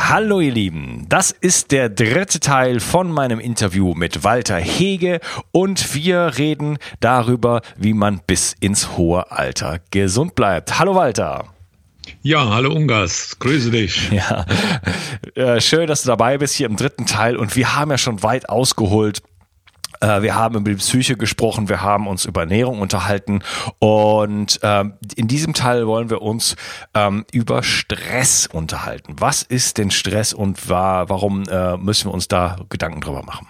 Hallo ihr Lieben, das ist der dritte Teil von meinem Interview mit Walter Hege und wir reden darüber, wie man bis ins hohe Alter gesund bleibt. Hallo Walter. Ja, hallo Ungas, grüße dich. Ja, äh, schön, dass du dabei bist hier im dritten Teil und wir haben ja schon weit ausgeholt wir haben über die Psyche gesprochen, wir haben uns über Ernährung unterhalten und ähm, in diesem Teil wollen wir uns ähm, über Stress unterhalten. Was ist denn Stress und war, warum äh, müssen wir uns da Gedanken drüber machen?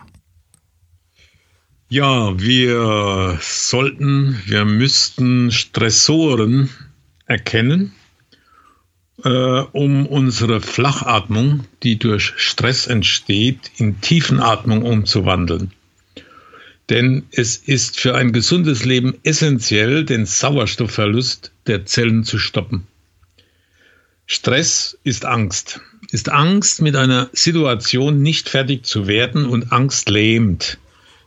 Ja, wir sollten, wir müssten Stressoren erkennen, äh, um unsere Flachatmung, die durch Stress entsteht, in Tiefenatmung umzuwandeln. Denn es ist für ein gesundes Leben essentiell, den Sauerstoffverlust der Zellen zu stoppen. Stress ist Angst. Ist Angst, mit einer Situation nicht fertig zu werden und Angst lähmt.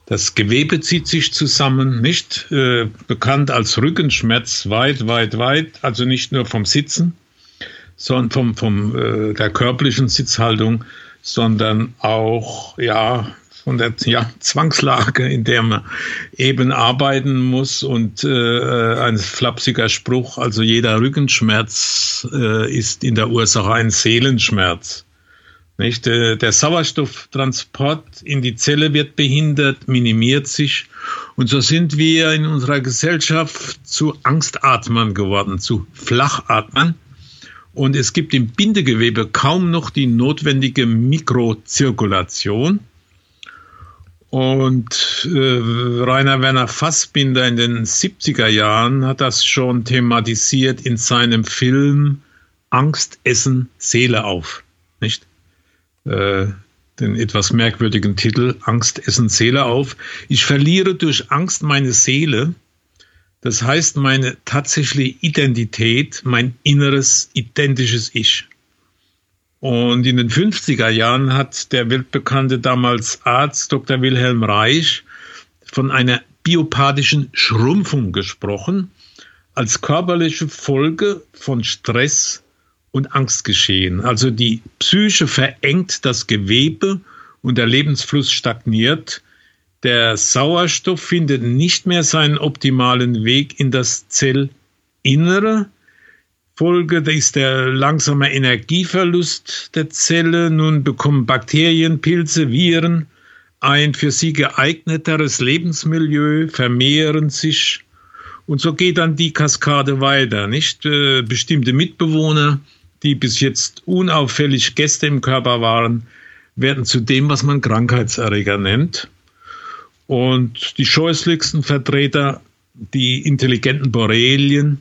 Das Gewebe zieht sich zusammen, nicht äh, bekannt als Rückenschmerz, weit, weit, weit, also nicht nur vom Sitzen, sondern vom, vom äh, der körperlichen Sitzhaltung, sondern auch ja von der ja, Zwangslage, in der man eben arbeiten muss und äh, ein flapsiger Spruch, also jeder Rückenschmerz äh, ist in der Ursache ein Seelenschmerz. Nicht? Äh, der Sauerstofftransport in die Zelle wird behindert, minimiert sich und so sind wir in unserer Gesellschaft zu Angstatmern geworden, zu Flachatmern. Und es gibt im Bindegewebe kaum noch die notwendige Mikrozirkulation. Und äh, Rainer Werner Fassbinder in den 70er Jahren hat das schon thematisiert in seinem Film Angst essen Seele auf, nicht? Äh, den etwas merkwürdigen Titel Angst essen Seele auf. Ich verliere durch Angst meine Seele. Das heißt meine tatsächliche Identität, mein inneres identisches Ich. Und in den 50er Jahren hat der weltbekannte damals Arzt Dr. Wilhelm Reich von einer biopathischen Schrumpfung gesprochen, als körperliche Folge von Stress und Angstgeschehen. Also die Psyche verengt das Gewebe und der Lebensfluss stagniert. Der Sauerstoff findet nicht mehr seinen optimalen Weg in das Zellinnere, Folge ist der langsame Energieverlust der Zelle. Nun bekommen Bakterien, Pilze, Viren ein für sie geeigneteres Lebensmilieu, vermehren sich. Und so geht dann die Kaskade weiter, nicht? Äh, bestimmte Mitbewohner, die bis jetzt unauffällig Gäste im Körper waren, werden zu dem, was man Krankheitserreger nennt. Und die scheußlichsten Vertreter, die intelligenten Borrelien,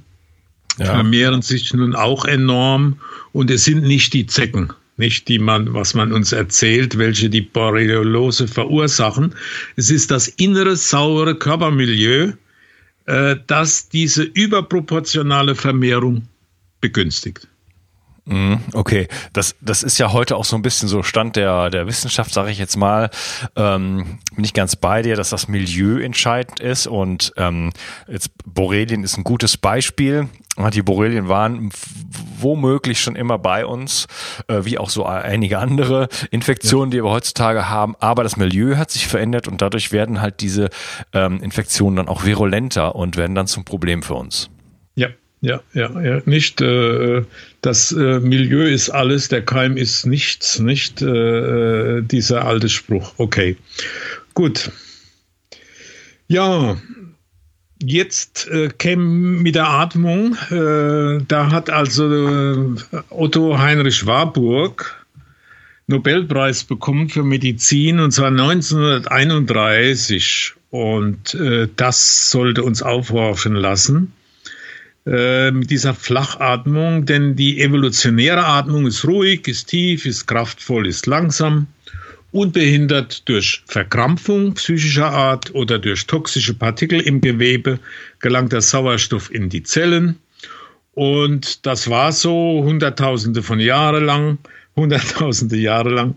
ja. vermehren sich nun auch enorm und es sind nicht die Zecken. nicht die man, was man uns erzählt, welche die Borreliose verursachen. Es ist das innere saure Körpermilieu, äh, das diese überproportionale Vermehrung begünstigt. Mhm, okay, das, das ist ja heute auch so ein bisschen so Stand der, der Wissenschaft, sage ich jetzt mal. Ähm, bin ich ganz bei dir, dass das Milieu entscheidend ist und ähm, jetzt Borrelien ist ein gutes Beispiel. Die Borrelien waren womöglich schon immer bei uns, äh, wie auch so einige andere Infektionen, ja. die wir heutzutage haben. Aber das Milieu hat sich verändert und dadurch werden halt diese ähm, Infektionen dann auch virulenter und werden dann zum Problem für uns. Ja, ja, ja, ja. Nicht äh, das äh, Milieu ist alles, der Keim ist nichts, nicht äh, dieser alte Spruch. Okay, gut. Ja, jetzt äh, käme mit der Atmung. Äh, da hat also äh, Otto Heinrich Warburg Nobelpreis bekommen für Medizin und zwar 1931 und äh, das sollte uns aufhorchen lassen. Äh, mit dieser Flachatmung, denn die evolutionäre Atmung ist ruhig, ist tief, ist kraftvoll, ist langsam, unbehindert durch Verkrampfung psychischer Art oder durch toxische Partikel im Gewebe gelangt der Sauerstoff in die Zellen. Und das war so Hunderttausende von Jahren lang, Hunderttausende Jahre lang.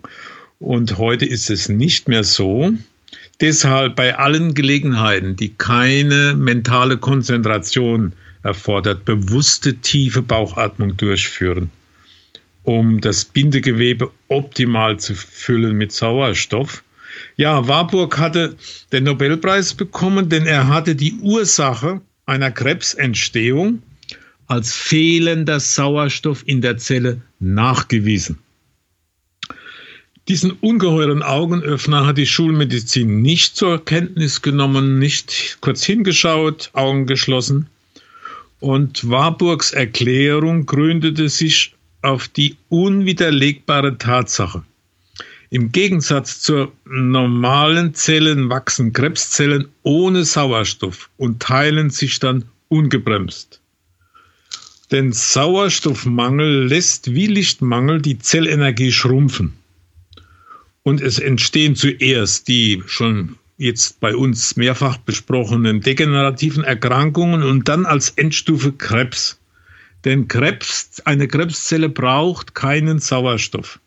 Und heute ist es nicht mehr so. Deshalb bei allen Gelegenheiten, die keine mentale Konzentration erfordert bewusste tiefe Bauchatmung durchführen, um das Bindegewebe optimal zu füllen mit Sauerstoff. Ja, Warburg hatte den Nobelpreis bekommen, denn er hatte die Ursache einer Krebsentstehung als fehlender Sauerstoff in der Zelle nachgewiesen. Diesen ungeheuren Augenöffner hat die Schulmedizin nicht zur Kenntnis genommen, nicht kurz hingeschaut, Augen geschlossen. Und Warburgs Erklärung gründete sich auf die unwiderlegbare Tatsache. Im Gegensatz zur normalen Zellen wachsen Krebszellen ohne Sauerstoff und teilen sich dann ungebremst. Denn Sauerstoffmangel lässt wie Lichtmangel die Zellenergie schrumpfen. Und es entstehen zuerst die schon jetzt bei uns mehrfach besprochenen degenerativen Erkrankungen und dann als Endstufe Krebs. Denn Krebs, eine Krebszelle braucht keinen Sauerstoff.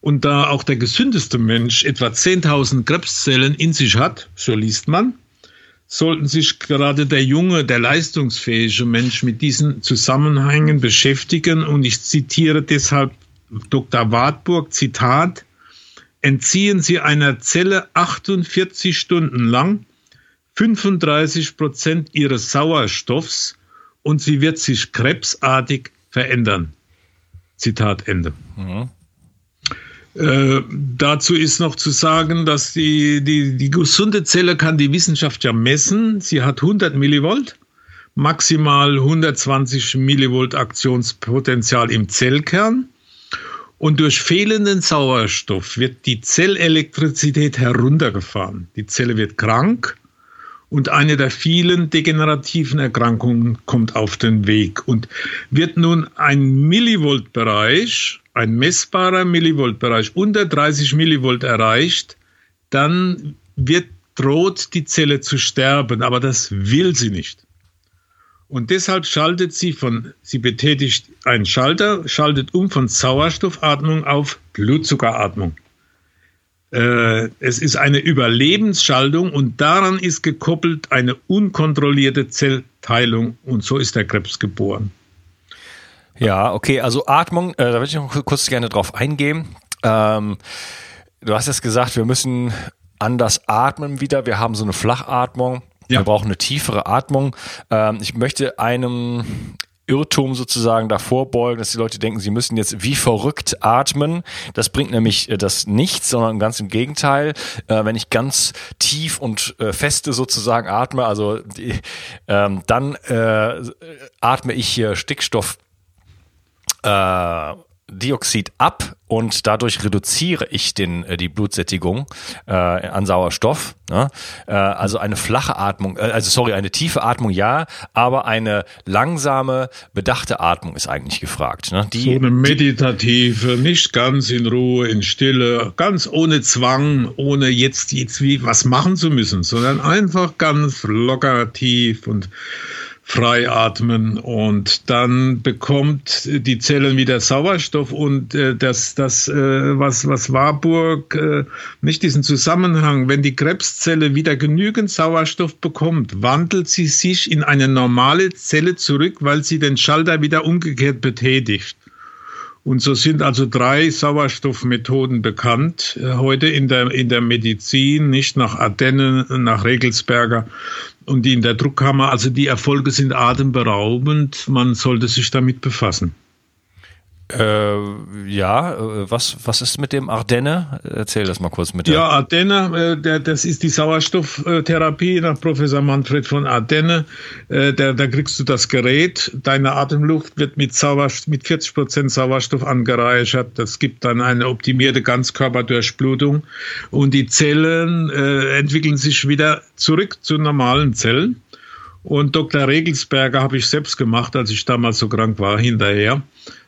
Und da auch der gesündeste Mensch etwa 10.000 Krebszellen in sich hat, so liest man, sollten sich gerade der junge, der leistungsfähige Mensch mit diesen Zusammenhängen beschäftigen. Und ich zitiere deshalb Dr. Wartburg, Zitat, entziehen Sie einer Zelle 48 Stunden lang 35 Prozent ihres Sauerstoffs und sie wird sich krebsartig verändern. Zitat Ende. Mhm. Äh, dazu ist noch zu sagen, dass die, die, die gesunde Zelle kann die Wissenschaft ja messen. Sie hat 100 Millivolt, maximal 120 Millivolt Aktionspotenzial im Zellkern. Und durch fehlenden Sauerstoff wird die Zellelektrizität heruntergefahren. Die Zelle wird krank und eine der vielen degenerativen Erkrankungen kommt auf den Weg. Und wird nun ein Millivoltbereich, ein messbarer Millivoltbereich unter 30 Millivolt erreicht, dann wird droht die Zelle zu sterben, aber das will sie nicht. Und deshalb schaltet sie von, sie betätigt einen Schalter, schaltet um von Sauerstoffatmung auf Blutzuckeratmung. Äh, es ist eine Überlebensschaltung und daran ist gekoppelt eine unkontrollierte Zellteilung und so ist der Krebs geboren. Ja, okay, also Atmung, äh, da würde ich noch kurz gerne drauf eingehen. Ähm, du hast jetzt gesagt, wir müssen anders atmen wieder. Wir haben so eine Flachatmung. Ja. Wir brauchen eine tiefere Atmung. Ähm, ich möchte einem Irrtum sozusagen davor beugen, dass die Leute denken, sie müssen jetzt wie verrückt atmen. Das bringt nämlich äh, das nichts, sondern ganz im Gegenteil. Äh, wenn ich ganz tief und äh, feste sozusagen atme, also die, ähm, dann äh, atme ich hier Stickstoff äh, Dioxid ab und dadurch reduziere ich den, äh, die Blutsättigung äh, an Sauerstoff. Ne? Äh, also eine flache Atmung, äh, also sorry, eine tiefe Atmung ja, aber eine langsame, bedachte Atmung ist eigentlich gefragt. Ne? Die, so eine meditative, nicht ganz in Ruhe, in Stille, ganz ohne Zwang, ohne jetzt, jetzt wie was machen zu müssen, sondern einfach ganz locker, tief und frei atmen und dann bekommt die Zellen wieder Sauerstoff und äh, das, das äh, was, was Warburg, äh, nicht diesen Zusammenhang, wenn die Krebszelle wieder genügend Sauerstoff bekommt, wandelt sie sich in eine normale Zelle zurück, weil sie den Schalter wieder umgekehrt betätigt. Und so sind also drei Sauerstoffmethoden bekannt äh, heute in der, in der Medizin, nicht nach Ardennen, nach Regelsberger und die in der Druckkammer. Also die Erfolge sind atemberaubend. Man sollte sich damit befassen. Äh, ja, äh, was, was ist mit dem Ardenne? Erzähl das mal kurz mit. Ja, Ardenne, äh, der, das ist die Sauerstofftherapie nach Professor Manfred von Ardenne. Äh, der, da kriegst du das Gerät, deine Atemluft wird mit, Sauerstoff, mit 40 Prozent Sauerstoff angereichert. Das gibt dann eine optimierte Ganzkörperdurchblutung und die Zellen äh, entwickeln sich wieder zurück zu normalen Zellen. Und Dr. Regelsberger habe ich selbst gemacht, als ich damals so krank war, hinterher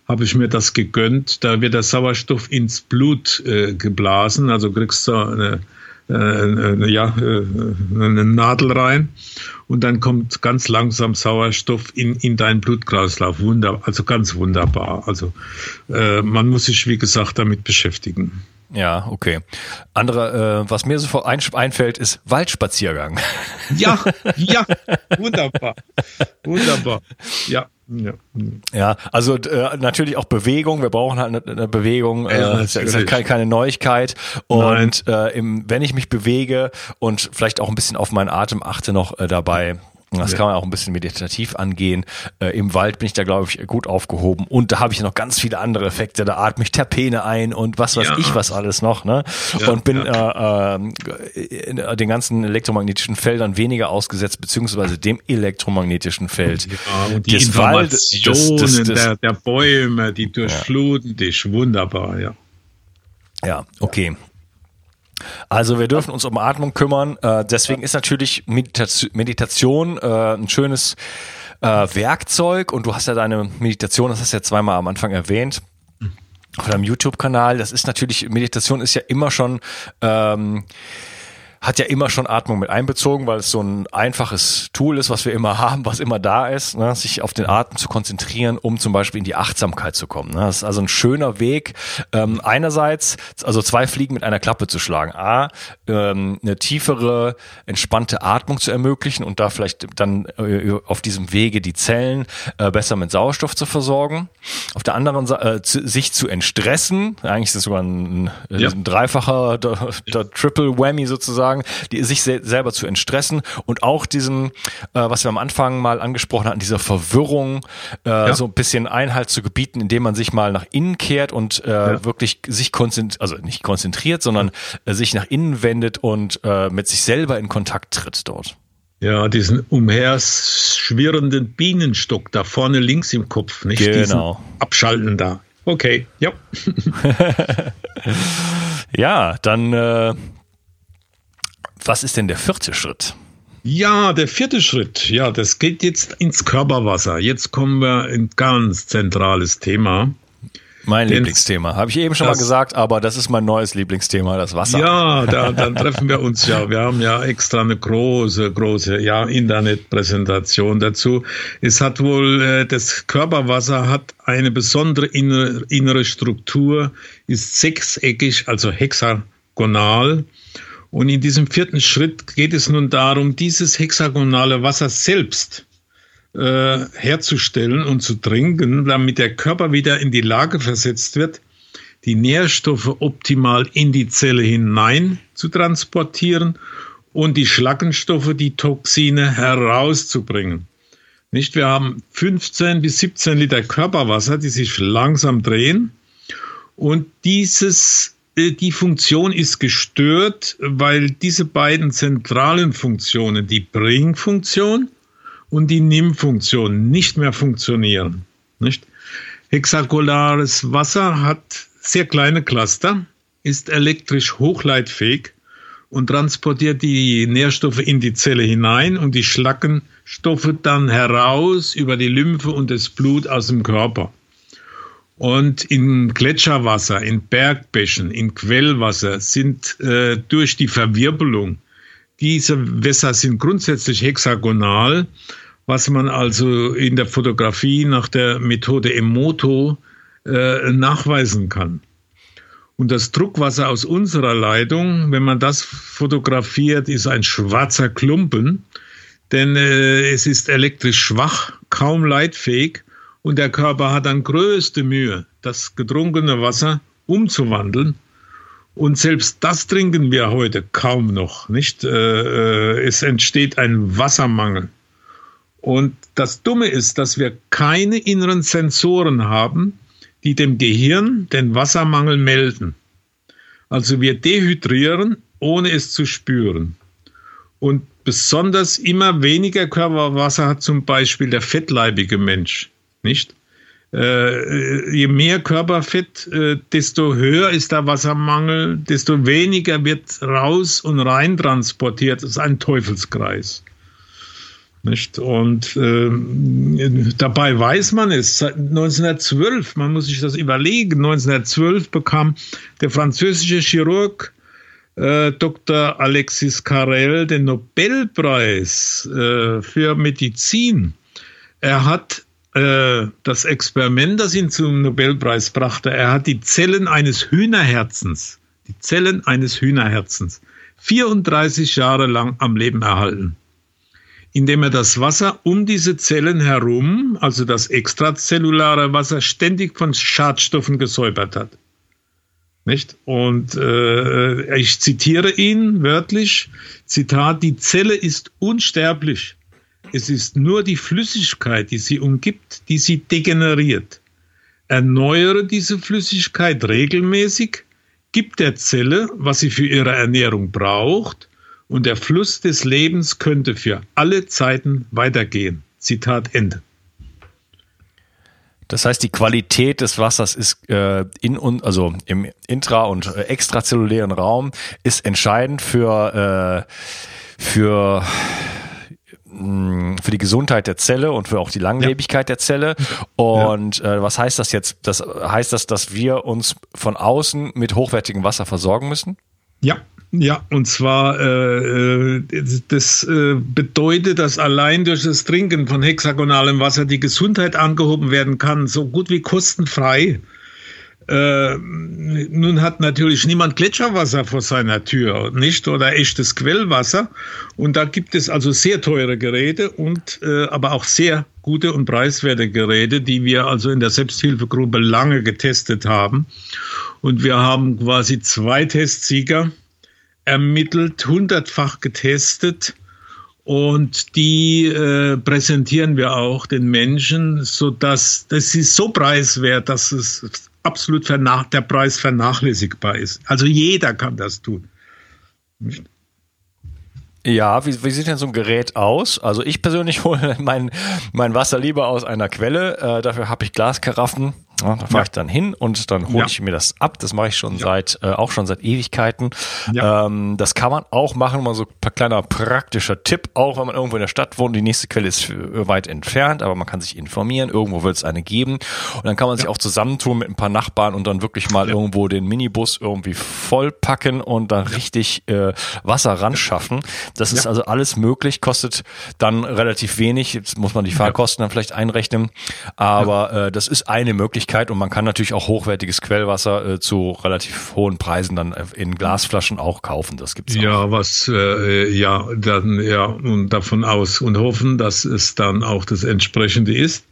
habe ich mir das gegönnt. Da wird der Sauerstoff ins Blut äh, geblasen, also kriegst du eine, äh, ja, äh, eine Nadel rein und dann kommt ganz langsam Sauerstoff in, in deinen Blutkreislauf. Wunder, also ganz wunderbar. Also äh, man muss sich, wie gesagt, damit beschäftigen. Ja, okay. Andere, äh, was mir sofort ein, einfällt, ist Waldspaziergang. Ja, ja, wunderbar. Wunderbar. Ja. Ja. ja, also äh, natürlich auch Bewegung. Wir brauchen halt eine, eine Bewegung. Äh, ja, ist, ist keine, keine Neuigkeit. Und äh, im, wenn ich mich bewege und vielleicht auch ein bisschen auf meinen Atem achte noch äh, dabei, das ja. kann man auch ein bisschen meditativ angehen. Äh, Im Wald bin ich da, glaube ich, gut aufgehoben. Und da habe ich noch ganz viele andere Effekte. Da atme ich Terpene ein und was weiß ja. ich was alles noch. Ne? Ja, und bin äh, äh, den ganzen elektromagnetischen Feldern weniger ausgesetzt, beziehungsweise dem elektromagnetischen Feld. Die des Informationen des, des, des, der, der, Bäume, die durchfluten dich. Wunderbar, ja. Ja, okay. Also wir dürfen uns um Atmung kümmern. Äh, deswegen ist natürlich Meditation, Meditation äh, ein schönes äh, Werkzeug. Und du hast ja deine Meditation, das hast du ja zweimal am Anfang erwähnt, auf deinem YouTube-Kanal. Das ist natürlich, Meditation ist ja immer schon ähm, hat ja immer schon Atmung mit einbezogen, weil es so ein einfaches Tool ist, was wir immer haben, was immer da ist, ne? sich auf den Atem zu konzentrieren, um zum Beispiel in die Achtsamkeit zu kommen. Ne? Das ist also ein schöner Weg, ähm, einerseits, also zwei Fliegen mit einer Klappe zu schlagen. A, ähm, eine tiefere, entspannte Atmung zu ermöglichen und da vielleicht dann äh, auf diesem Wege die Zellen äh, besser mit Sauerstoff zu versorgen. Auf der anderen Seite äh, zu, sich zu entstressen, eigentlich ist das sogar ein, ja. ein dreifacher, der, der Triple Whammy sozusagen, sagen, die, sich se selber zu entstressen und auch diesen, äh, was wir am Anfang mal angesprochen hatten, dieser Verwirrung äh, ja. so ein bisschen Einhalt zu gebieten, indem man sich mal nach innen kehrt und äh, ja. wirklich sich konzentriert, also nicht konzentriert, sondern äh, sich nach innen wendet und äh, mit sich selber in Kontakt tritt dort. Ja, diesen umherschwirrenden Bienenstock da vorne links im Kopf, nicht? Genau. Diesen Abschalten da. Okay, ja. ja, dann äh, was ist denn der vierte Schritt? Ja, der vierte Schritt, ja, das geht jetzt ins Körperwasser. Jetzt kommen wir in ganz zentrales Thema. Mein Denn Lieblingsthema. Habe ich eben schon mal gesagt, aber das ist mein neues Lieblingsthema, das Wasser. Ja, da, dann treffen wir uns ja. Wir haben ja extra eine große, große ja, Internetpräsentation dazu. Es hat wohl, äh, das Körperwasser hat eine besondere innere, innere Struktur, ist sechseckig, also hexagonal und in diesem vierten Schritt geht es nun darum, dieses hexagonale Wasser selbst äh, herzustellen und zu trinken, damit der Körper wieder in die Lage versetzt wird, die Nährstoffe optimal in die Zelle hinein zu transportieren und die Schlackenstoffe, die Toxine herauszubringen. Nicht? Wir haben 15 bis 17 Liter Körperwasser, die sich langsam drehen. Und dieses die Funktion ist gestört, weil diese beiden zentralen Funktionen, die Bring-Funktion und die Nimm-Funktion, nicht mehr funktionieren. Nicht? Hexagolares Wasser hat sehr kleine Cluster, ist elektrisch hochleitfähig und transportiert die Nährstoffe in die Zelle hinein und die Schlackenstoffe dann heraus über die Lymphe und das Blut aus dem Körper. Und in Gletscherwasser, in Bergbächen, in Quellwasser sind äh, durch die Verwirbelung, diese Wässer sind grundsätzlich hexagonal, was man also in der Fotografie nach der Methode Emoto äh, nachweisen kann. Und das Druckwasser aus unserer Leitung, wenn man das fotografiert, ist ein schwarzer Klumpen, denn äh, es ist elektrisch schwach, kaum leitfähig und der Körper hat dann größte Mühe, das getrunkene Wasser umzuwandeln. Und selbst das trinken wir heute kaum noch, nicht? Äh, äh, es entsteht ein Wassermangel. Und das Dumme ist, dass wir keine inneren Sensoren haben, die dem Gehirn den Wassermangel melden. Also wir dehydrieren, ohne es zu spüren. Und besonders immer weniger Körperwasser hat zum Beispiel der fettleibige Mensch, nicht? Äh, je mehr Körperfett, äh, desto höher ist der Wassermangel, desto weniger wird raus und rein transportiert. Das ist ein Teufelskreis. Nicht? Und äh, dabei weiß man es, seit 1912, man muss sich das überlegen, 1912 bekam der französische Chirurg äh, Dr. Alexis Carrel den Nobelpreis äh, für Medizin. Er hat äh, das Experiment, das ihn zum Nobelpreis brachte, er hat die Zellen eines Hühnerherzens, die Zellen eines Hühnerherzens, 34 Jahre lang am Leben erhalten indem er das Wasser um diese Zellen herum, also das extrazellulare Wasser, ständig von Schadstoffen gesäubert hat. Nicht? Und äh, ich zitiere ihn wörtlich, Zitat, die Zelle ist unsterblich. Es ist nur die Flüssigkeit, die sie umgibt, die sie degeneriert. Erneuere diese Flüssigkeit regelmäßig, gib der Zelle, was sie für ihre Ernährung braucht, und der Fluss des Lebens könnte für alle Zeiten weitergehen. Zitat Ende. Das heißt, die Qualität des Wassers ist äh, in und also im intra- und äh, extrazellulären Raum ist entscheidend für äh, für für die Gesundheit der Zelle und für auch die Langlebigkeit ja. der Zelle. Und ja. äh, was heißt das jetzt? Das heißt das, dass wir uns von außen mit hochwertigem Wasser versorgen müssen? Ja, ja, und zwar äh, äh, das äh, bedeutet, dass allein durch das Trinken von hexagonalem Wasser die Gesundheit angehoben werden kann, so gut wie kostenfrei. Äh, nun hat natürlich niemand Gletscherwasser vor seiner Tür, nicht? Oder echtes Quellwasser. Und da gibt es also sehr teure Geräte und äh, aber auch sehr gute und preiswerte Geräte, die wir also in der Selbsthilfegruppe lange getestet haben. Und wir haben quasi zwei Testsieger ermittelt, hundertfach getestet und die äh, präsentieren wir auch den Menschen, so dass das ist so preiswert, dass es absolut vernach der Preis vernachlässigbar ist. Also jeder kann das tun. Ja, wie, wie sieht denn so ein Gerät aus? Also ich persönlich hole mein, mein Wasser lieber aus einer Quelle. Äh, dafür habe ich Glaskaraffen ja, da fahre ja. ich dann hin und dann hole ja. ich mir das ab. Das mache ich schon seit äh, auch schon seit Ewigkeiten. Ähm, das kann man auch machen, mal so ein kleiner praktischer Tipp, auch wenn man irgendwo in der Stadt wohnt. Die nächste Quelle ist weit entfernt, aber man kann sich informieren. Irgendwo wird es eine geben und dann kann man sich auch zusammentun mit ein paar Nachbarn und dann wirklich mal irgendwo den Minibus irgendwie vollpacken und dann richtig äh, Wasser ran schaffen. Das ist also alles möglich, kostet dann relativ wenig. Jetzt muss man die Fahrkosten dann vielleicht einrechnen, aber äh, das ist eine Möglichkeit Möglichkeit und man kann natürlich auch hochwertiges Quellwasser äh, zu relativ hohen Preisen dann in Glasflaschen auch kaufen. Das gibt's ja, auch. was äh, ja dann ja und davon aus und hoffen, dass es dann auch das entsprechende ist.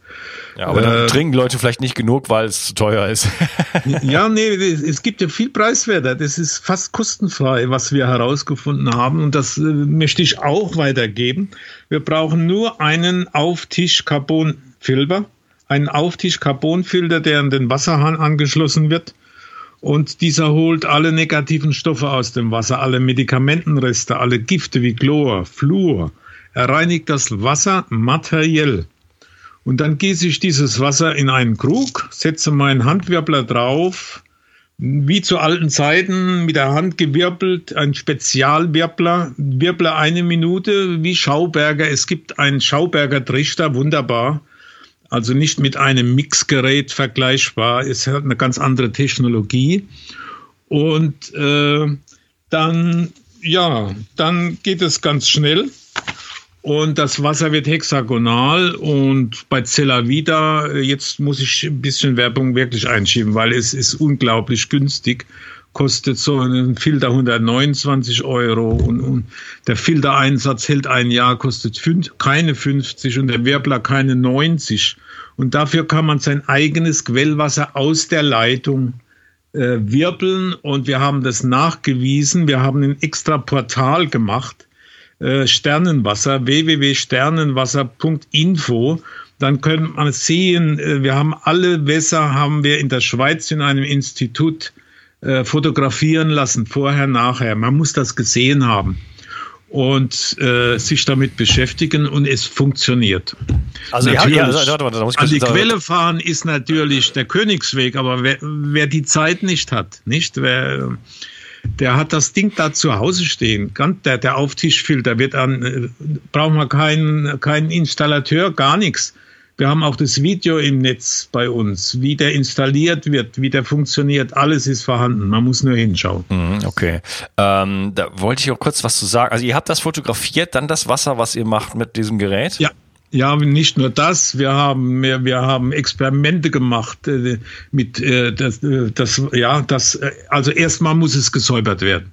Ja, aber dann äh, trinken Leute vielleicht nicht genug, weil es zu teuer ist. ja, nee, es gibt ja viel preiswerter. Das ist fast kostenfrei, was wir herausgefunden haben. Und das äh, möchte ich auch weitergeben. Wir brauchen nur einen Auftisch-Carbon-Filter einen Auftisch-Carbonfilter, der an den Wasserhahn angeschlossen wird. Und dieser holt alle negativen Stoffe aus dem Wasser, alle Medikamentenreste, alle Gifte wie Chlor, Fluor. Er reinigt das Wasser materiell. Und dann gieße ich dieses Wasser in einen Krug, setze meinen Handwirbler drauf, wie zu alten Zeiten mit der Hand gewirbelt, ein Spezialwirbler, Wirbler eine Minute, wie Schauberger. Es gibt einen Schauberger Trichter, wunderbar. Also nicht mit einem Mixgerät vergleichbar. Es hat eine ganz andere Technologie. Und äh, dann, ja, dann geht es ganz schnell. Und das Wasser wird hexagonal und bei Celavida, jetzt muss ich ein bisschen Werbung wirklich einschieben, weil es ist unglaublich günstig. Kostet so ein Filter 129 Euro und, und der Filtereinsatz hält ein Jahr, kostet fünf, keine 50 und der Wirbler keine 90. Und dafür kann man sein eigenes Quellwasser aus der Leitung äh, wirbeln und wir haben das nachgewiesen. Wir haben ein extra Portal gemacht äh, Sternenwasser, www.sternenwasser.info. Dann können man sehen, äh, wir haben alle Wässer, haben wir in der Schweiz in einem Institut äh, fotografieren lassen, vorher, nachher. Man muss das gesehen haben und äh, sich damit beschäftigen und es funktioniert. Also natürlich, ja, also, warte, warte, an die Quelle fahren ist natürlich der Königsweg, aber wer, wer die Zeit nicht hat, nicht wer der hat das Ding da zu Hause stehen. Der, der Auftischfilter wird an, äh, braucht man keinen, keinen Installateur, gar nichts. Wir haben auch das Video im Netz bei uns, wie der installiert wird, wie der funktioniert. Alles ist vorhanden. Man muss nur hinschauen. Mhm, okay. Ähm, da wollte ich auch kurz was zu sagen. Also ihr habt das fotografiert, dann das Wasser, was ihr macht mit diesem Gerät? Ja, ja, nicht nur das, wir haben wir, wir haben Experimente gemacht äh, mit äh, das, äh, das ja das äh, also erstmal muss es gesäubert werden.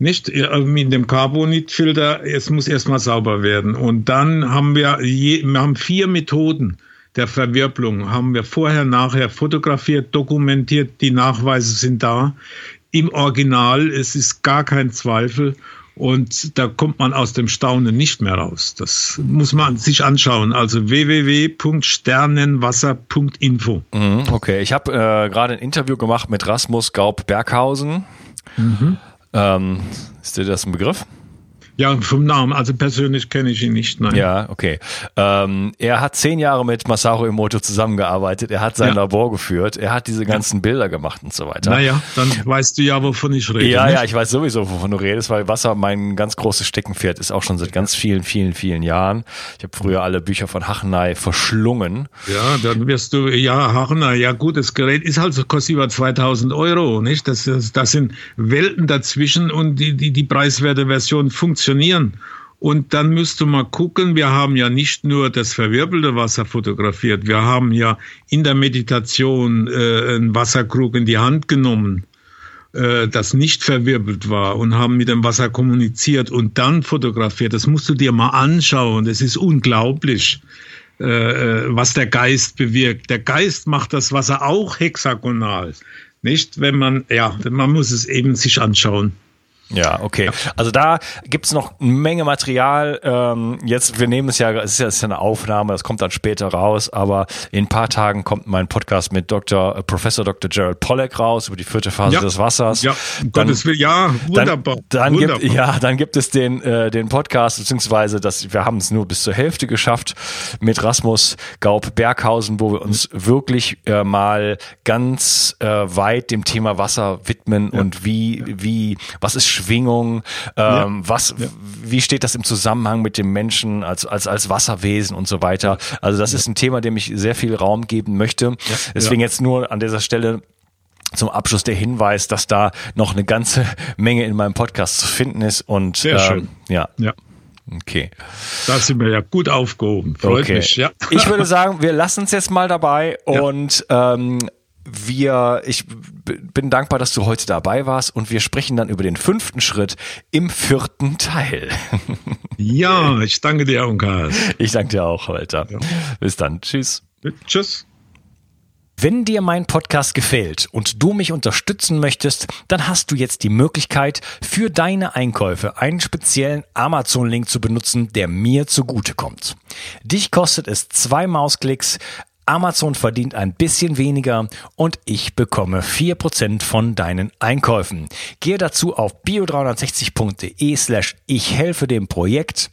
Nicht äh, in dem Carbonitfilter, es muss erstmal sauber werden und dann haben wir je, wir haben vier Methoden der Verwirbelung haben wir vorher nachher fotografiert, dokumentiert, die Nachweise sind da im Original, es ist gar kein Zweifel und da kommt man aus dem Staunen nicht mehr raus. Das muss man sich anschauen. Also www.sternenwasser.info. Mhm, okay, ich habe äh, gerade ein Interview gemacht mit Rasmus Gaub-Berghausen. Mhm. Ähm, ist dir das ein Begriff? Ja, vom Namen. Also persönlich kenne ich ihn nicht. Nein. Ja, okay. Ähm, er hat zehn Jahre mit Masaru Emoto zusammengearbeitet. Er hat sein ja. Labor geführt. Er hat diese ganzen ja. Bilder gemacht und so weiter. Naja, dann weißt du ja, wovon ich rede. Ja, nicht? ja, ich weiß sowieso, wovon du redest, weil Wasser mein ganz großes Steckenpferd ist auch schon seit ganz vielen, vielen, vielen Jahren. Ich habe früher alle Bücher von Hachenay verschlungen. Ja, dann wirst du, ja, Hachenay, ja gut, das Gerät ist halt so, kostet über 2000 Euro, nicht? Das, das, das sind Welten dazwischen und die, die, die preiswerte Version funktioniert funktionieren. Und dann müsste man gucken, wir haben ja nicht nur das verwirbelte Wasser fotografiert, wir haben ja in der Meditation äh, einen Wasserkrug in die Hand genommen, äh, das nicht verwirbelt war und haben mit dem Wasser kommuniziert und dann fotografiert. Das musst du dir mal anschauen, das ist unglaublich, äh, äh was der Geist bewirkt. Der Geist macht das Wasser auch hexagonal. Nicht, wenn man, ja, man muss es eben sich anschauen. Ja, okay. Also da gibt's noch eine Menge Material. Ähm, jetzt, wir nehmen es ja, es ist ja, es ist ja eine Aufnahme, das kommt dann später raus, aber in ein paar Tagen kommt mein Podcast mit Dr. Äh, Professor Dr. Gerald Pollack raus über die vierte Phase ja. des Wassers. Ja, um dann, Gottes Willen, ja, wunderbar. Dann, dann wunderbar. Gibt, ja, dann gibt es den, äh, den Podcast, beziehungsweise das, wir haben es nur bis zur Hälfte geschafft mit Rasmus Gaub Berghausen, wo wir uns wirklich äh, mal ganz äh, weit dem Thema Wasser widmen ja. und wie, wie, was ist Schwingung, ähm, ja. was, ja. wie steht das im Zusammenhang mit dem Menschen als, als, als Wasserwesen und so weiter. Also das ja. ist ein Thema, dem ich sehr viel Raum geben möchte. Deswegen jetzt nur an dieser Stelle zum Abschluss der Hinweis, dass da noch eine ganze Menge in meinem Podcast zu finden ist und sehr ähm, schön. ja. ja. Okay. Da sind wir ja gut aufgehoben. Freut okay. mich, ja. Ich würde sagen, wir lassen es jetzt mal dabei und ähm, wir, ich bin dankbar, dass du heute dabei warst und wir sprechen dann über den fünften Schritt im vierten Teil. Ja, ich danke dir, Unkas. Ich danke dir auch, Walter. Ja. Bis dann. Tschüss. Tschüss. Wenn dir mein Podcast gefällt und du mich unterstützen möchtest, dann hast du jetzt die Möglichkeit, für deine Einkäufe einen speziellen Amazon-Link zu benutzen, der mir zugutekommt. Dich kostet es zwei Mausklicks, Amazon verdient ein bisschen weniger und ich bekomme 4% von deinen Einkäufen. Gehe dazu auf bio360.de slash ich helfe dem Projekt